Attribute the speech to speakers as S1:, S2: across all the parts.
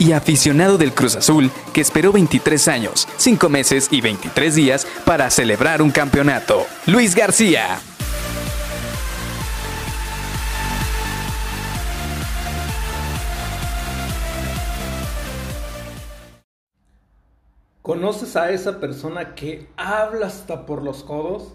S1: y aficionado del Cruz Azul que esperó 23 años, 5 meses y 23 días para celebrar un campeonato. Luis García.
S2: ¿Conoces a esa persona que habla hasta por los codos?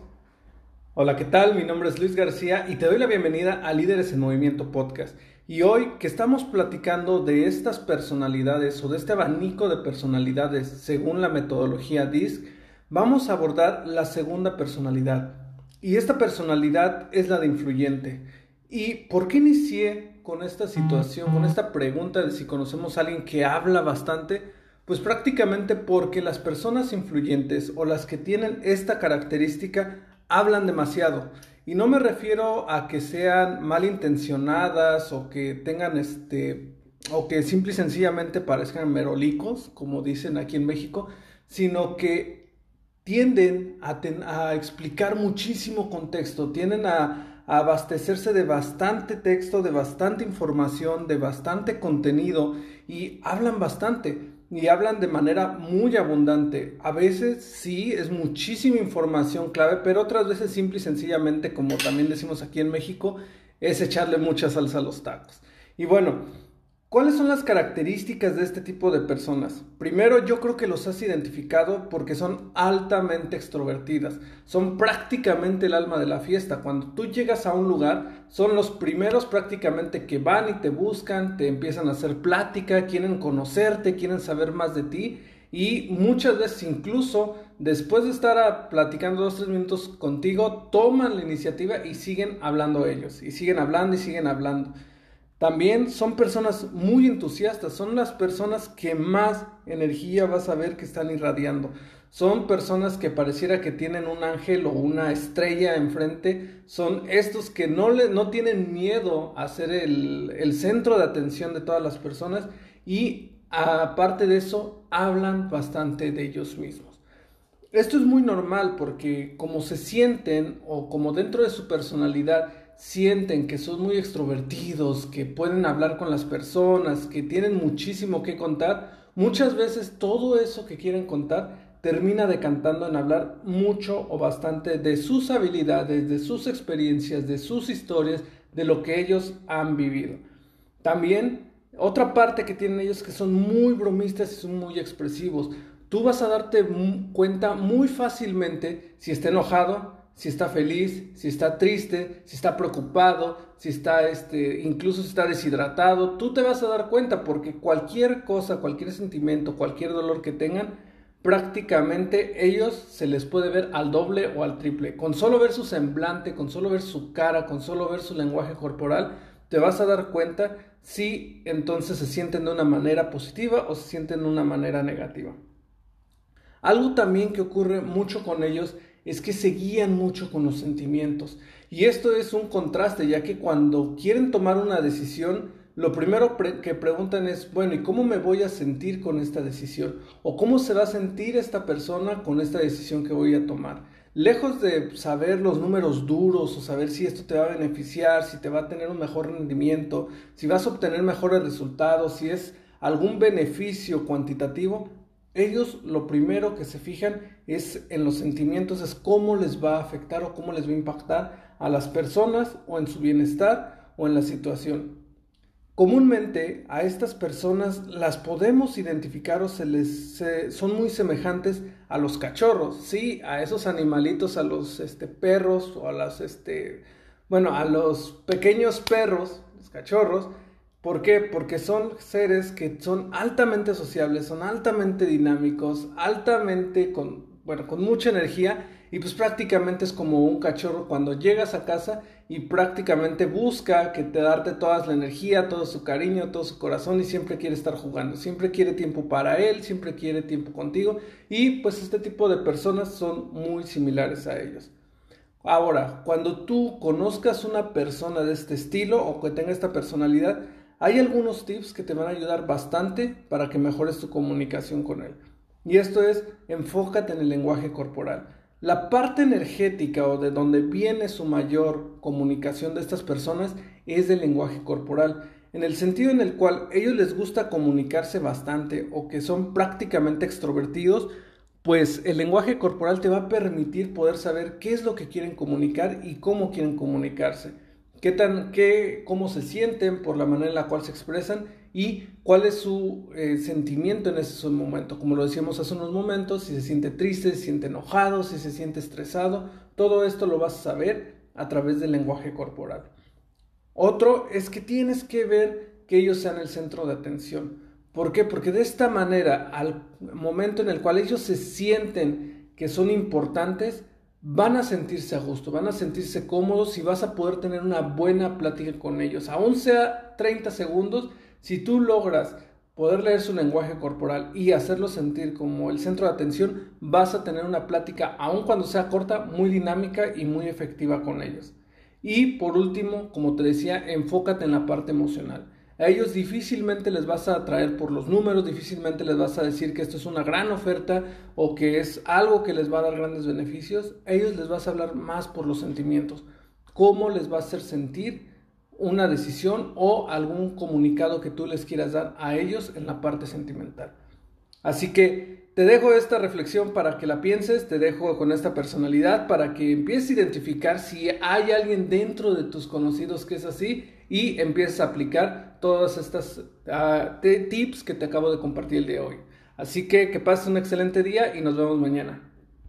S2: Hola, ¿qué tal? Mi nombre es Luis García y te doy la bienvenida a Líderes en Movimiento Podcast. Y hoy que estamos platicando de estas personalidades o de este abanico de personalidades según la metodología DISC, vamos a abordar la segunda personalidad. Y esta personalidad es la de influyente. ¿Y por qué inicié con esta situación, con esta pregunta de si conocemos a alguien que habla bastante? Pues prácticamente porque las personas influyentes o las que tienen esta característica hablan demasiado. Y no me refiero a que sean malintencionadas o que tengan este o que simple y sencillamente parezcan merolicos, como dicen aquí en México, sino que tienden a, explicar muchísimo contexto, tienden a, a abastecerse de bastante texto, de bastante información, de bastante contenido y hablan bastante y hablan de manera muy abundante. A veces sí es muchísima información clave, pero otras veces simple y sencillamente, como también decimos aquí en México, es echarle mucha salsa a los tacos. Y bueno, ¿Cuáles son las características de este tipo de personas? Primero, yo creo que los has identificado porque son altamente extrovertidas, son prácticamente el alma de la fiesta. Cuando tú llegas a un lugar, son los primeros prácticamente que van y te buscan, te empiezan a hacer plática, quieren conocerte, quieren saber más de ti y muchas veces incluso después de estar platicando dos, tres minutos contigo, toman la iniciativa y siguen hablando ellos, y siguen hablando y siguen hablando. También son personas muy entusiastas, son las personas que más energía vas a ver que están irradiando. Son personas que pareciera que tienen un ángel o una estrella enfrente. Son estos que no, le, no tienen miedo a ser el, el centro de atención de todas las personas y aparte de eso hablan bastante de ellos mismos. Esto es muy normal porque como se sienten o como dentro de su personalidad sienten que son muy extrovertidos, que pueden hablar con las personas, que tienen muchísimo que contar, muchas veces todo eso que quieren contar termina decantando en hablar mucho o bastante de sus habilidades, de sus experiencias, de sus historias, de lo que ellos han vivido. También otra parte que tienen ellos que son muy bromistas y son muy expresivos. Tú vas a darte cuenta muy fácilmente si está enojado, si está feliz, si está triste, si está preocupado, si está, este, incluso si está deshidratado, tú te vas a dar cuenta porque cualquier cosa, cualquier sentimiento, cualquier dolor que tengan, prácticamente ellos se les puede ver al doble o al triple. Con solo ver su semblante, con solo ver su cara, con solo ver su lenguaje corporal, te vas a dar cuenta si entonces se sienten de una manera positiva o se sienten de una manera negativa. Algo también que ocurre mucho con ellos es que se guían mucho con los sentimientos. Y esto es un contraste, ya que cuando quieren tomar una decisión, lo primero que preguntan es, bueno, ¿y cómo me voy a sentir con esta decisión? ¿O cómo se va a sentir esta persona con esta decisión que voy a tomar? Lejos de saber los números duros o saber si esto te va a beneficiar, si te va a tener un mejor rendimiento, si vas a obtener mejores resultados, si es algún beneficio cuantitativo, ellos lo primero que se fijan es en los sentimientos, es cómo les va a afectar o cómo les va a impactar a las personas o en su bienestar o en la situación. Comúnmente a estas personas las podemos identificar o se les son muy semejantes a los cachorros, sí, a esos animalitos, a los este, perros o a las este, bueno, a los pequeños perros, los cachorros, ¿Por qué? Porque son seres que son altamente sociables, son altamente dinámicos, altamente con, bueno, con mucha energía y pues prácticamente es como un cachorro cuando llegas a casa y prácticamente busca que te darte toda la energía, todo su cariño, todo su corazón y siempre quiere estar jugando, siempre quiere tiempo para él, siempre quiere tiempo contigo y pues este tipo de personas son muy similares a ellos. Ahora, cuando tú conozcas una persona de este estilo o que tenga esta personalidad, hay algunos tips que te van a ayudar bastante para que mejores tu comunicación con él. Y esto es, enfócate en el lenguaje corporal. La parte energética o de donde viene su mayor comunicación de estas personas es del lenguaje corporal, en el sentido en el cual ellos les gusta comunicarse bastante o que son prácticamente extrovertidos, pues el lenguaje corporal te va a permitir poder saber qué es lo que quieren comunicar y cómo quieren comunicarse, qué tan, qué, cómo se sienten por la manera en la cual se expresan y cuál es su eh, sentimiento en ese momento. Como lo decíamos hace unos momentos, si se siente triste, si se siente enojado, si se siente estresado, todo esto lo vas a saber a través del lenguaje corporal. Otro es que tienes que ver que ellos sean el centro de atención. ¿Por qué? Porque de esta manera, al momento en el cual ellos se sienten que son importantes, van a sentirse a gusto, van a sentirse cómodos y vas a poder tener una buena plática con ellos. Aún sea 30 segundos, si tú logras poder leer su lenguaje corporal y hacerlo sentir como el centro de atención, vas a tener una plática, aun cuando sea corta, muy dinámica y muy efectiva con ellos. Y por último, como te decía, enfócate en la parte emocional. A ellos difícilmente les vas a atraer por los números, difícilmente les vas a decir que esto es una gran oferta o que es algo que les va a dar grandes beneficios. A ellos les vas a hablar más por los sentimientos. ¿Cómo les va a hacer sentir una decisión o algún comunicado que tú les quieras dar a ellos en la parte sentimental? Así que te dejo esta reflexión para que la pienses, te dejo con esta personalidad para que empieces a identificar si hay alguien dentro de tus conocidos que es así y empieces a aplicar todas estas ah, tips que te acabo de compartir el día de hoy. Así que que pases un excelente día y nos vemos mañana.